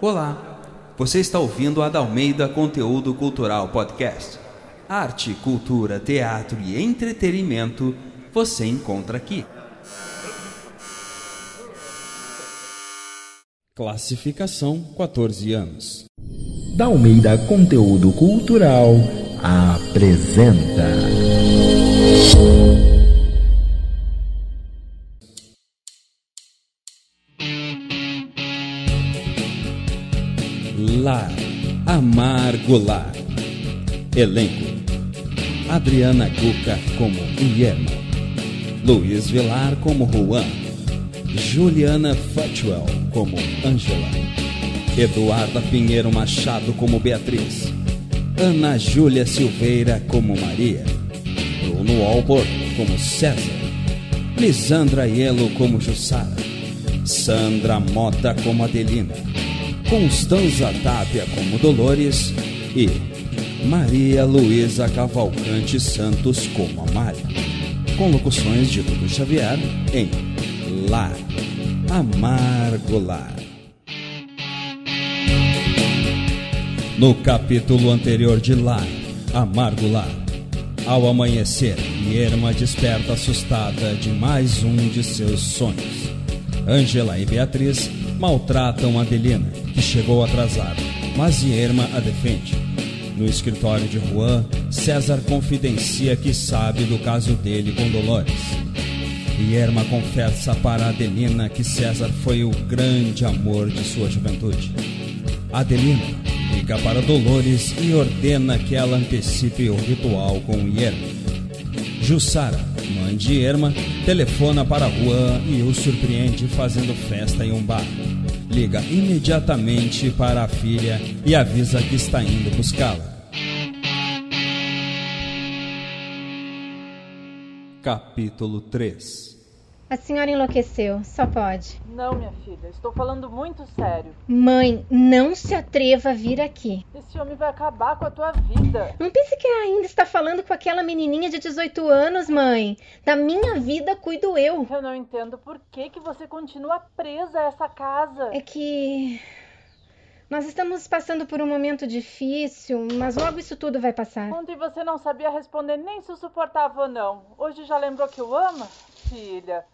Olá, você está ouvindo a Dalmeida Conteúdo Cultural Podcast. Arte, cultura, teatro e entretenimento você encontra aqui. Classificação 14 anos. Dalmeida Conteúdo Cultural apresenta. Lar, Amargo Lar. Elenco: Adriana Cuca como Guilherme, Luiz Vilar como Juan, Juliana Futwell como Angela, Eduarda Pinheiro Machado como Beatriz, Ana Júlia Silveira como Maria, Bruno Albor como César, Lisandra Ielo como Jussara, Sandra Mota como Adelina, Constanza Tapia como Dolores e Maria Luísa Cavalcante Santos como Amália. Com locuções de Dudu Xavier em Lar, Amargo Lar. No capítulo anterior de Lar, Amargo Lar, ao amanhecer, Irma desperta assustada de mais um de seus sonhos. Angela e Beatriz maltratam Adelina, que chegou atrasada, mas Irma a defende. No escritório de Juan, César confidencia que sabe do caso dele com Dolores. Irma confessa para Adelina que César foi o grande amor de sua juventude. Adelina liga para Dolores e ordena que ela antecipe o ritual com Irma. Jussara, mãe de Irma, telefona para Juan e o surpreende fazendo festa em um bar. Liga imediatamente para a filha e avisa que está indo buscá-la. Capítulo 3 A senhora enlouqueceu, só pode. Não, minha filha, estou falando muito sério. Mãe, não se atreva a vir aqui. Esse homem vai acabar com a tua vida. Não pense que ainda está falando com aquela menininha de 18 anos, mãe. Da minha vida cuido eu. Eu não entendo por que, que você continua presa a essa casa. É que. Nós estamos passando por um momento difícil, mas logo isso tudo vai passar. Ontem você não sabia responder nem se o suportava ou não. Hoje já lembrou que o ama? Filha,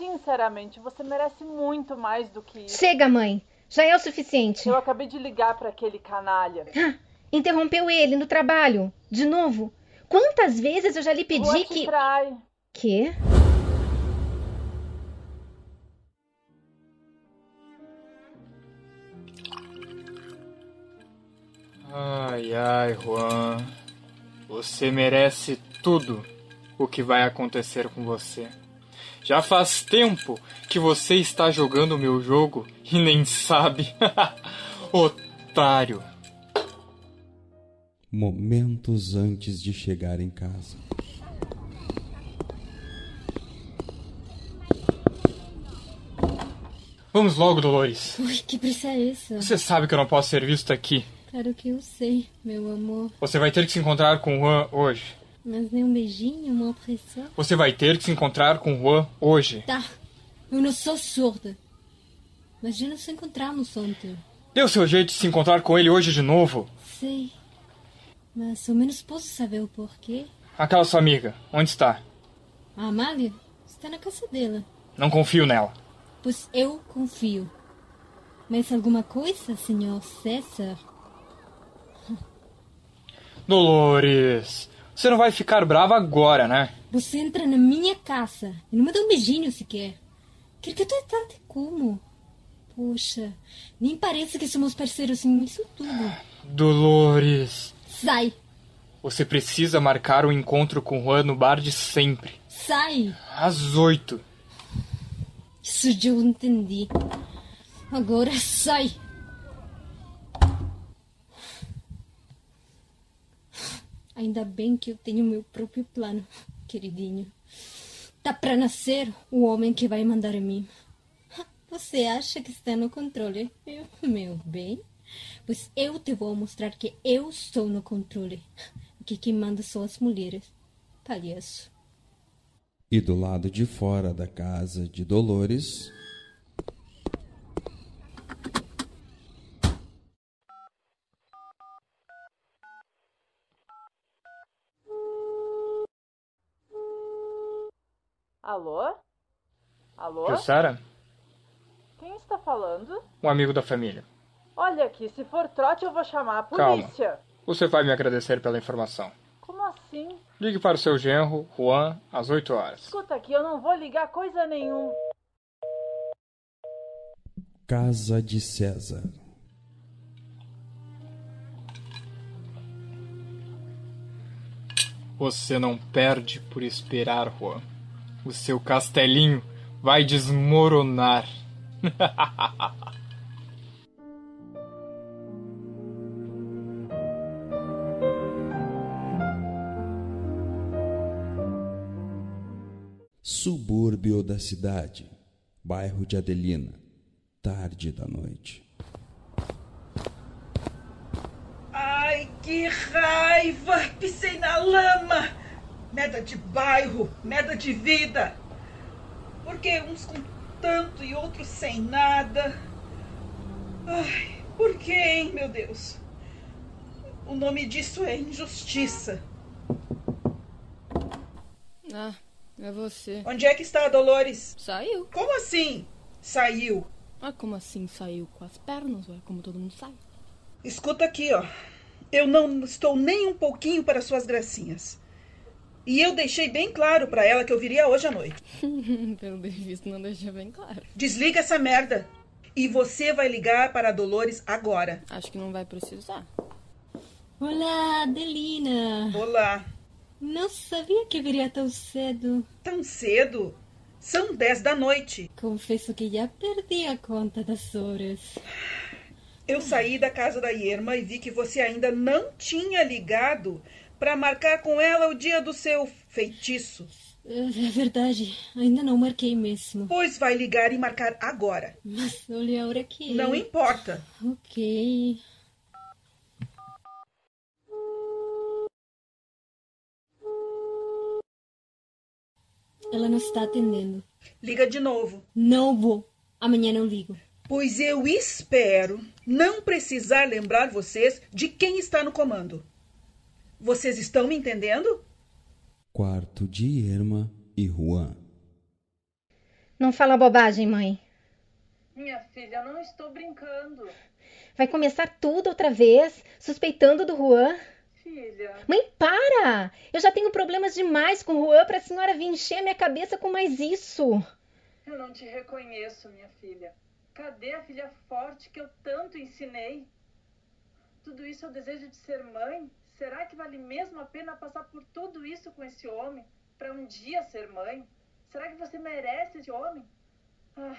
sinceramente, você merece muito mais do que isso. Chega, mãe. Já é o suficiente. Eu acabei de ligar para aquele canalha. Ah, interrompeu ele no trabalho. De novo. Quantas vezes eu já lhe pedi Rua que. trai. Quê? Ai, ai, Juan. Você merece tudo o que vai acontecer com você. Já faz tempo que você está jogando o meu jogo e nem sabe. Otário. Momentos antes de chegar em casa. Vamos logo, Dolores. Ui, que pressa é essa? Você sabe que eu não posso ser visto aqui. Claro que eu sei, meu amor. Você vai ter que se encontrar com o Juan hoje. Mas nem um beijinho, uma pressão? Você vai ter que se encontrar com Juan hoje. Tá, eu não sou surda. Mas já nos encontramos ontem. O seu jeito de se encontrar com ele hoje de novo. Sei. Mas ao menos posso saber o porquê. Aquela sua amiga, onde está? A Amália está na casa dela. Não confio nela. Pois eu confio. Mas alguma coisa, senhor César? Dolores, você não vai ficar brava agora, né? Você entra na minha casa e não me dá um beijinho sequer. Quer que eu te trate como? Poxa, nem parece que somos parceiros em isso tudo. Dolores, Sai! você precisa marcar o encontro com Juan no bar de sempre. Sai! Às oito. Isso eu entendi. Agora sai! Ainda bem que eu tenho meu próprio plano, queridinho. Tá pra nascer o homem que vai mandar em mim. Você acha que está no controle, meu, meu bem? Pois eu te vou mostrar que eu estou no controle. Que quem manda são as mulheres. Palhaço. E do lado de fora da casa de Dolores, Alô? Alô? Jussara? Quem está falando? Um amigo da família. Olha aqui, se for trote eu vou chamar a Calma. polícia. Você vai me agradecer pela informação. Como assim? Ligue para o seu genro, Juan, às 8 horas. Escuta aqui, eu não vou ligar coisa nenhuma. Casa de César. Você não perde por esperar, Juan. O seu castelinho vai desmoronar. Subúrbio da cidade. Bairro de Adelina. Tarde da noite. Ai, que raiva! Pisei na lama! Merda de bairro, merda de vida! Por que uns com tanto e outros sem nada? Ai, por que, hein, meu Deus? O nome disso é injustiça. Ah, é você. Onde é que está a Dolores? Saiu. Como assim? Saiu. Ah, como assim saiu? Com as pernas, ué? Como todo mundo sai. Escuta aqui, ó. Eu não estou nem um pouquinho para suas gracinhas. E eu deixei bem claro para ela que eu viria hoje à noite. Pelo visto, não deixou bem claro. Desliga essa merda. E você vai ligar para a Dolores agora. Acho que não vai precisar. Olá, Adelina. Olá. Não sabia que viria tão cedo. Tão cedo? São dez da noite. Confesso que já perdi a conta das horas. Eu saí da casa da Irma e vi que você ainda não tinha ligado para marcar com ela o dia do seu feitiço. É verdade, ainda não marquei mesmo. Pois vai ligar e marcar agora. Mas olha a hora que. Não importa. Ok. Ela não está atendendo. Liga de novo. Não vou. Amanhã não ligo. Pois eu espero não precisar lembrar vocês de quem está no comando. Vocês estão me entendendo? Quarto de Irma e Juan. Não fala bobagem, mãe. Minha filha, eu não estou brincando. Vai começar tudo outra vez, suspeitando do Juan. Filha, Mãe, para! Eu já tenho problemas demais com o Juan pra senhora vir encher a minha cabeça com mais isso. eu não te reconheço, minha filha. Cadê a filha forte que eu tanto ensinei? Tudo isso é o desejo de ser mãe? Será que vale mesmo a pena passar por tudo isso com esse homem para um dia ser mãe? Será que você merece esse homem? Ai,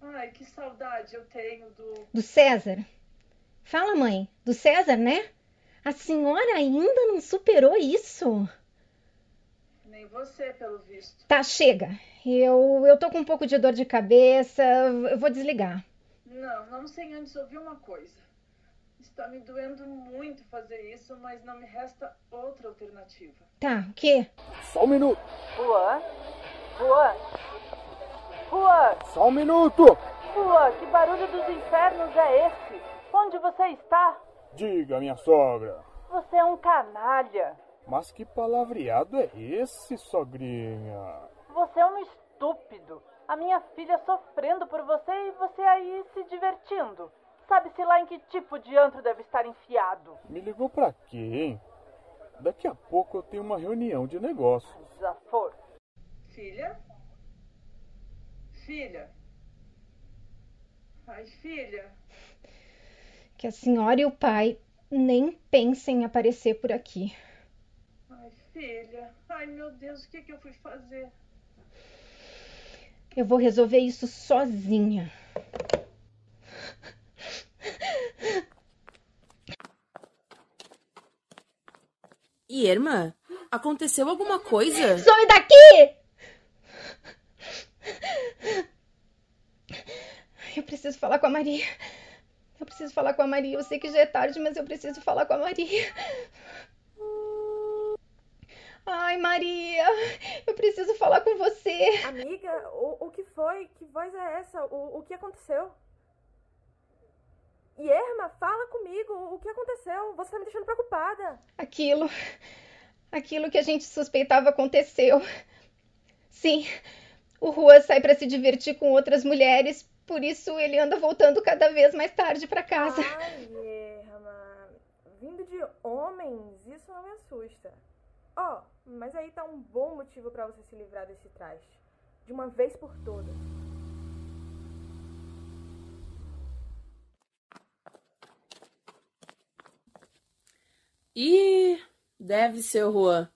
ai, que saudade eu tenho do. Do César. Fala, mãe. Do César, né? A senhora ainda não superou isso. Nem você, pelo visto. Tá, chega. Eu, eu tô com um pouco de dor de cabeça. Eu vou desligar. Não, não sem antes ouvir uma coisa. Está me doendo muito fazer isso, mas não me resta outra alternativa. Tá, o quê? Só um minuto, Juan? Juan? Juan? só um minuto. Juan, que barulho dos infernos é esse? Onde você está? Diga, minha sogra. Você é um canalha. Mas que palavreado é esse, sogrinha? Você é um estúpido. A minha filha sofrendo por você e você aí se divertindo. Sabe-se lá em que tipo de antro deve estar enfiado. Me ligou pra quê, hein? Daqui a pouco eu tenho uma reunião de negócios. Desaforo. Filha? Filha? Ai, filha. Que a senhora e o pai nem pensem em aparecer por aqui. Ai, filha. Ai, meu Deus, o que, que eu fui fazer? Eu vou resolver isso sozinha. Irma, aconteceu alguma coisa? Some daqui! Eu preciso falar com a Maria. Eu preciso falar com a Maria. Eu sei que já é tarde, mas eu preciso falar com a Maria. Ai, Maria, eu preciso falar com você. Amiga, o, o que foi? Que voz é essa? O, o que aconteceu? Irma, fala comigo. O que aconteceu? Você tá me deixando preocupada. Aquilo. Aquilo que a gente suspeitava aconteceu. Sim, o Rua sai para se divertir com outras mulheres, por isso ele anda voltando cada vez mais tarde para casa. Ai, Irma. Vindo de homens, isso não me assusta. Ó, oh, mas aí tá um bom motivo para você se livrar desse traste. De uma vez por todas. Ih, deve ser o Juan.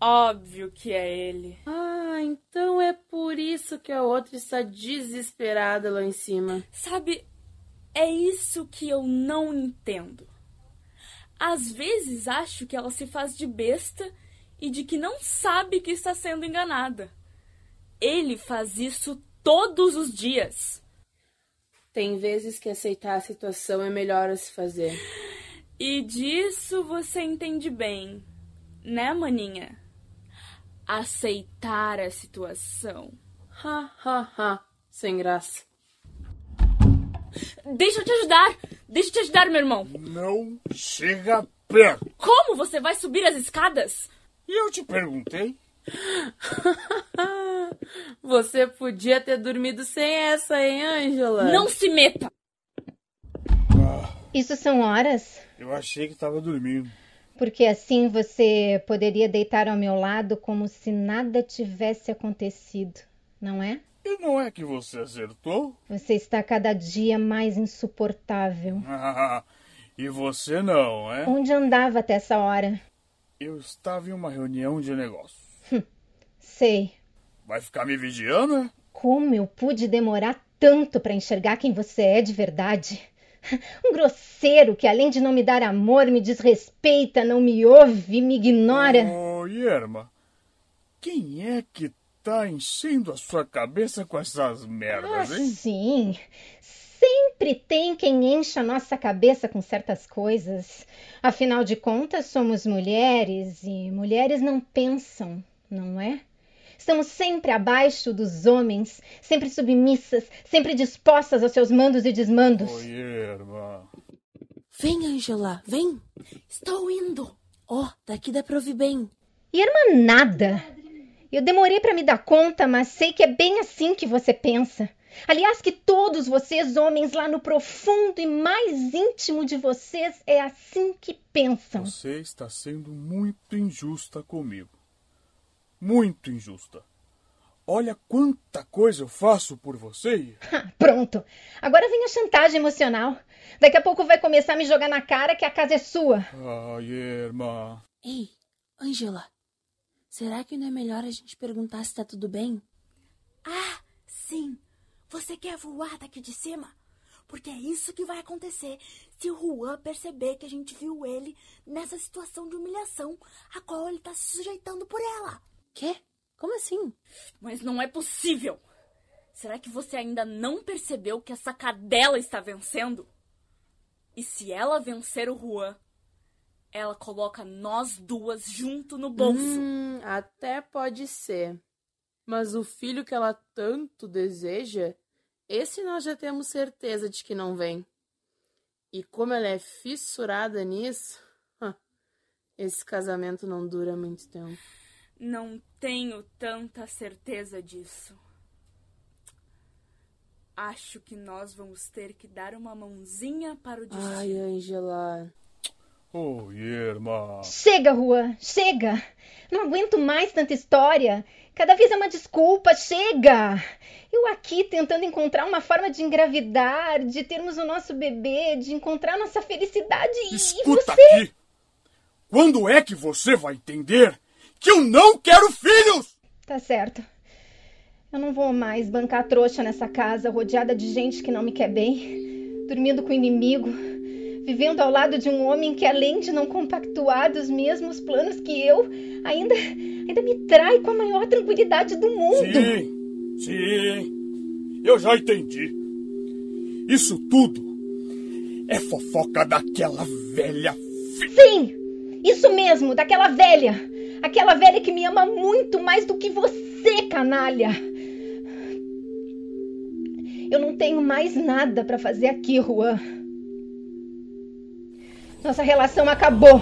Óbvio que é ele. Ah, então é por isso que a outra está desesperada lá em cima. Sabe, é isso que eu não entendo. Às vezes acho que ela se faz de besta e de que não sabe que está sendo enganada. Ele faz isso todos os dias. Tem vezes que aceitar a situação é melhor a se fazer. E disso você entende bem, né, maninha? Aceitar a situação. Ha, ha, ha. Sem graça. Deixa eu te ajudar! Deixa eu te ajudar, meu irmão! Não chega perto! Como você vai subir as escadas? E eu te perguntei? Você podia ter dormido sem essa, hein, Ângela? Não se meta! Isso são horas? Eu achei que estava dormindo. Porque assim você poderia deitar ao meu lado como se nada tivesse acontecido, não é? E não é que você acertou? Você está cada dia mais insuportável. e você não, é? Onde andava até essa hora? Eu estava em uma reunião de negócios. Sei. Vai ficar me vigiando, é? Como eu pude demorar tanto para enxergar quem você é de verdade? Um grosseiro que, além de não me dar amor, me desrespeita, não me ouve, me ignora. Oh, Irma, quem é que tá enchendo a sua cabeça com essas merdas, ah, hein? Sim. Sempre tem quem encha a nossa cabeça com certas coisas. Afinal de contas, somos mulheres e mulheres não pensam, não é? Estamos sempre abaixo dos homens, sempre submissas, sempre dispostas aos seus mandos e desmandos. Oi, irmã. Vem, Angela, vem. Estou indo. Ó, oh, daqui dá pra ouvir bem. Irmã, nada. Eu demorei para me dar conta, mas sei que é bem assim que você pensa. Aliás, que todos vocês, homens, lá no profundo e mais íntimo de vocês, é assim que pensam. Você está sendo muito injusta comigo muito injusta. Olha quanta coisa eu faço por você. Pronto. Agora vem a chantagem emocional. Daqui a pouco vai começar a me jogar na cara que a casa é sua. Ai, irmã. Ei, Angela. Será que não é melhor a gente perguntar se tá tudo bem? Ah, sim. Você quer voar daqui de cima? Porque é isso que vai acontecer se o Juan perceber que a gente viu ele nessa situação de humilhação a qual ele tá se sujeitando por ela. Quê? Como assim? Mas não é possível! Será que você ainda não percebeu que essa cadela está vencendo? E se ela vencer o Juan, ela coloca nós duas junto no bolso. Hum, até pode ser. Mas o filho que ela tanto deseja, esse nós já temos certeza de que não vem. E como ela é fissurada nisso, esse casamento não dura muito tempo. Não tenho tanta certeza disso. Acho que nós vamos ter que dar uma mãozinha para o destino. Ai, Angela. Oh, irmã. Chega, Rua, chega. Não aguento mais tanta história. Cada vez é uma desculpa, chega. Eu aqui tentando encontrar uma forma de engravidar, de termos o nosso bebê, de encontrar nossa felicidade Escuta e você... aqui. Quando é que você vai entender que eu não quero filhos! Tá certo. Eu não vou mais bancar trouxa nessa casa, rodeada de gente que não me quer bem, dormindo com o inimigo, vivendo ao lado de um homem que, além de não compactuar dos mesmos planos que eu, ainda, ainda me trai com a maior tranquilidade do mundo. Sim, sim, eu já entendi. Isso tudo é fofoca daquela velha. Sim, isso mesmo, daquela velha. Aquela velha que me ama muito mais do que você, canalha. Eu não tenho mais nada para fazer aqui, Juan. Nossa relação acabou.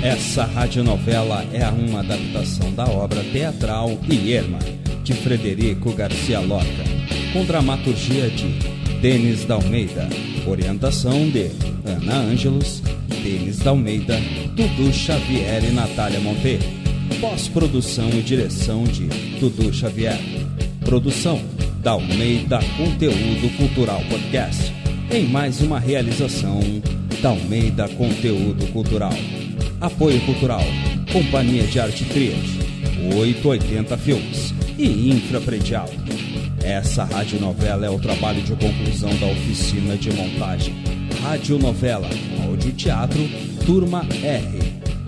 Essa radionovela é uma adaptação da obra teatral Irma, de Frederico Garcia Lorca, com dramaturgia de Denis Dalmeida, orientação de Ana Ângelos, Denis Dalmeida, Dudu Xavier e Natália Monteiro. Pós-produção e direção de Dudu Xavier. Produção Dalmeida Conteúdo Cultural Podcast. Em mais uma realização Dalmeida Conteúdo Cultural. Apoio Cultural. Companhia de Arte Trias. 880 Filmes e Infrapredial. Essa radionovela é o trabalho de conclusão da oficina de montagem. Radionovela, áudio teatro, turma R,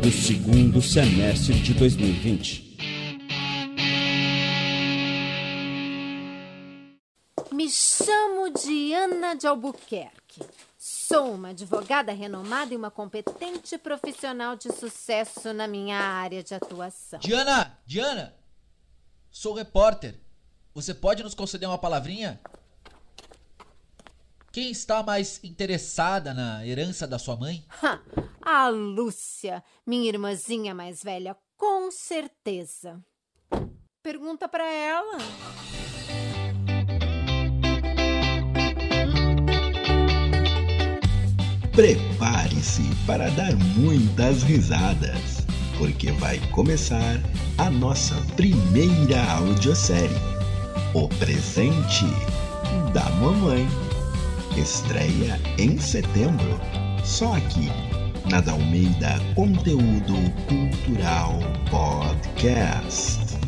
do segundo semestre de 2020. Me chamo Diana de Albuquerque. Sou uma advogada renomada e uma competente profissional de sucesso na minha área de atuação. Diana! Diana! Sou repórter. Você pode nos conceder uma palavrinha? Quem está mais interessada na herança da sua mãe? Ha, a Lúcia, minha irmãzinha mais velha, com certeza. Pergunta para ela. Prepare-se para dar muitas risadas, porque vai começar a nossa primeira audiosérie, O Presente da Mamãe. Estreia em setembro, só aqui na Dalmeida Conteúdo Cultural Podcast.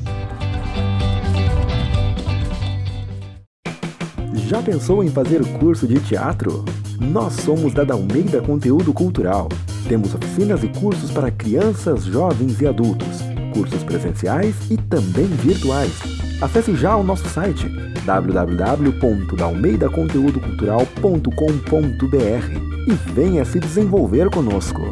Já pensou em fazer curso de teatro? Nós somos da Dalmeida Conteúdo Cultural. Temos oficinas e cursos para crianças, jovens e adultos, cursos presenciais e também virtuais. Acesse já o nosso site www.dalmeidaconteudocultural.com.br e venha se desenvolver conosco.